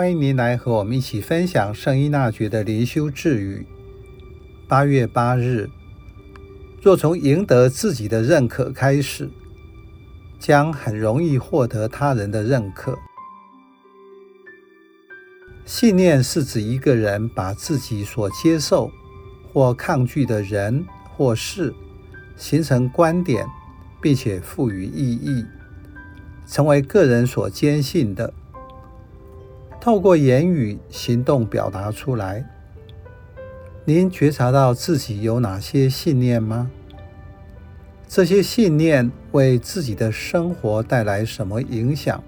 欢迎您来和我们一起分享圣依纳爵的灵修智语。八月八日，若从赢得自己的认可开始，将很容易获得他人的认可。信念是指一个人把自己所接受或抗拒的人或事形成观点，并且赋予意义，成为个人所坚信的。透过言语、行动表达出来。您觉察到自己有哪些信念吗？这些信念为自己的生活带来什么影响？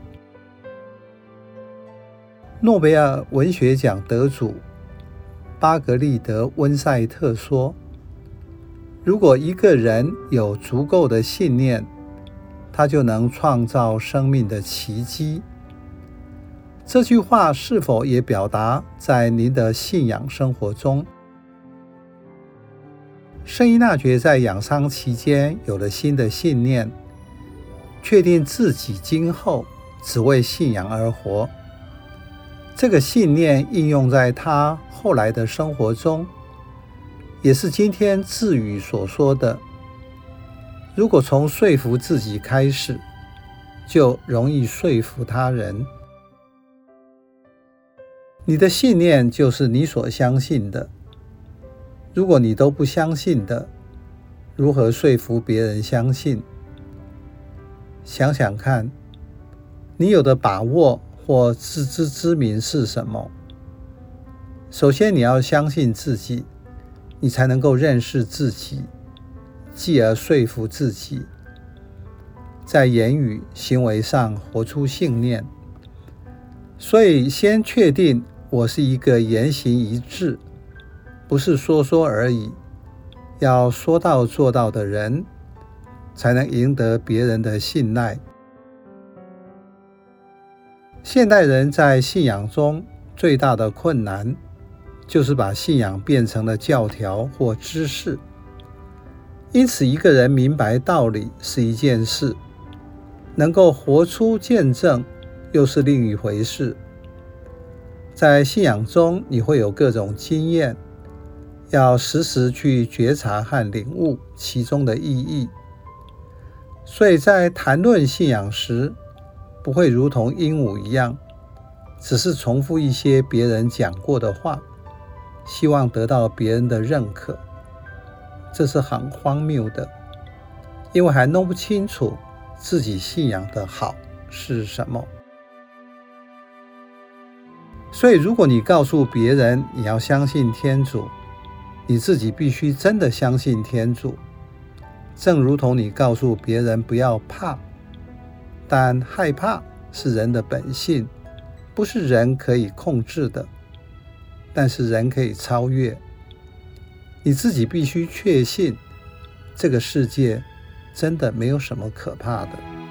诺贝尔文学奖得主巴格利德·温塞特说：“如果一个人有足够的信念，他就能创造生命的奇迹。”这句话是否也表达在您的信仰生活中？圣依纳爵在养伤期间有了新的信念，确定自己今后只为信仰而活。这个信念应用在他后来的生活中，也是今天智语所说的：如果从说服自己开始，就容易说服他人。你的信念就是你所相信的。如果你都不相信的，如何说服别人相信？想想看，你有的把握或自知之明是什么？首先，你要相信自己，你才能够认识自己，继而说服自己，在言语行为上活出信念。所以，先确定。我是一个言行一致，不是说说而已，要说到做到的人，才能赢得别人的信赖。现代人在信仰中最大的困难，就是把信仰变成了教条或知识。因此，一个人明白道理是一件事，能够活出见证，又是另一回事。在信仰中，你会有各种经验，要时时去觉察和领悟其中的意义。所以在谈论信仰时，不会如同鹦鹉一样，只是重复一些别人讲过的话，希望得到别人的认可。这是很荒谬的，因为还弄不清楚自己信仰的好是什么。所以，如果你告诉别人你要相信天主，你自己必须真的相信天主。正如同你告诉别人不要怕，但害怕是人的本性，不是人可以控制的，但是人可以超越。你自己必须确信，这个世界真的没有什么可怕的。